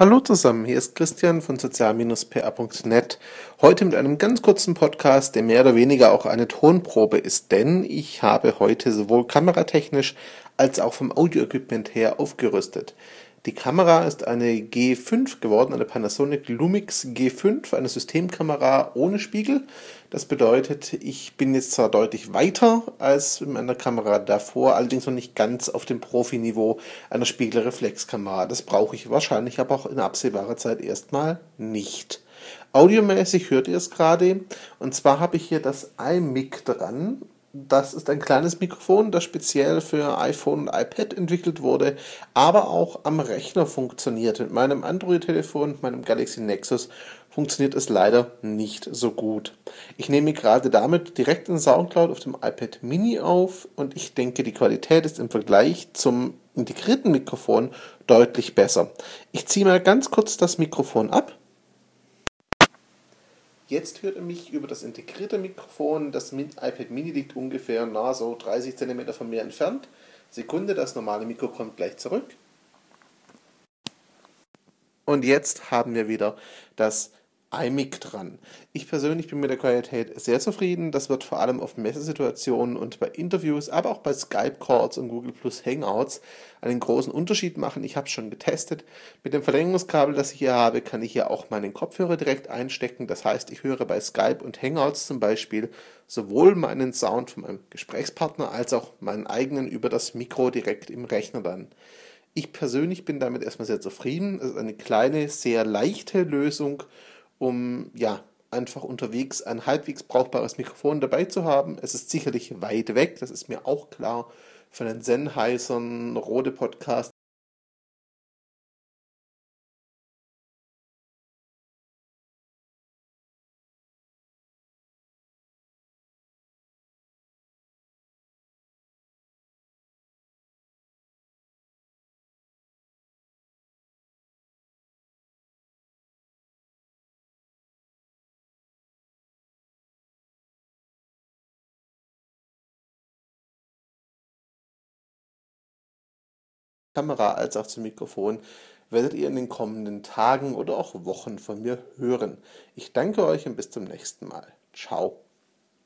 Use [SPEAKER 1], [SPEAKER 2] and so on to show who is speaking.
[SPEAKER 1] Hallo zusammen, hier ist Christian von sozial-pa.net. Heute mit einem ganz kurzen Podcast, der mehr oder weniger auch eine Tonprobe ist, denn ich habe heute sowohl kameratechnisch als auch vom Audioequipment her aufgerüstet. Die Kamera ist eine G5 geworden, eine Panasonic Lumix G5, eine Systemkamera ohne Spiegel. Das bedeutet, ich bin jetzt zwar deutlich weiter als in meiner Kamera davor, allerdings noch nicht ganz auf dem Profiniveau einer Spiegelreflexkamera. Das brauche ich wahrscheinlich aber auch in absehbarer Zeit erstmal nicht. Audiomäßig hört ihr es gerade. Und zwar habe ich hier das iMic dran das ist ein kleines Mikrofon, das speziell für iPhone und iPad entwickelt wurde, aber auch am Rechner funktioniert. Mit meinem Android-Telefon, meinem Galaxy Nexus, funktioniert es leider nicht so gut. Ich nehme gerade damit direkt in Soundcloud auf dem iPad Mini auf und ich denke, die Qualität ist im Vergleich zum integrierten Mikrofon deutlich besser. Ich ziehe mal ganz kurz das Mikrofon ab Jetzt hört ihr mich über das integrierte Mikrofon. Das iPad Mini liegt ungefähr nah so 30 cm von mir entfernt. Sekunde, das normale Mikro kommt gleich zurück. Und jetzt haben wir wieder das iMic dran. Ich persönlich bin mit der Qualität sehr zufrieden. Das wird vor allem auf Messesituationen und bei Interviews, aber auch bei Skype Calls und Google Plus Hangouts einen großen Unterschied machen. Ich habe es schon getestet. Mit dem Verlängerungskabel, das ich hier habe, kann ich hier auch meinen Kopfhörer direkt einstecken. Das heißt, ich höre bei Skype und Hangouts zum Beispiel sowohl meinen Sound von meinem Gesprächspartner als auch meinen eigenen über das Mikro direkt im Rechner dann. Ich persönlich bin damit erstmal sehr zufrieden. Es ist eine kleine, sehr leichte Lösung um ja einfach unterwegs ein halbwegs brauchbares Mikrofon dabei zu haben. Es ist sicherlich weit weg, das ist mir auch klar, von den Sennheisern, Rode Podcast Kamera als auch zum Mikrofon werdet ihr in den kommenden Tagen oder auch Wochen von mir hören. Ich danke euch und bis zum nächsten Mal. Ciao.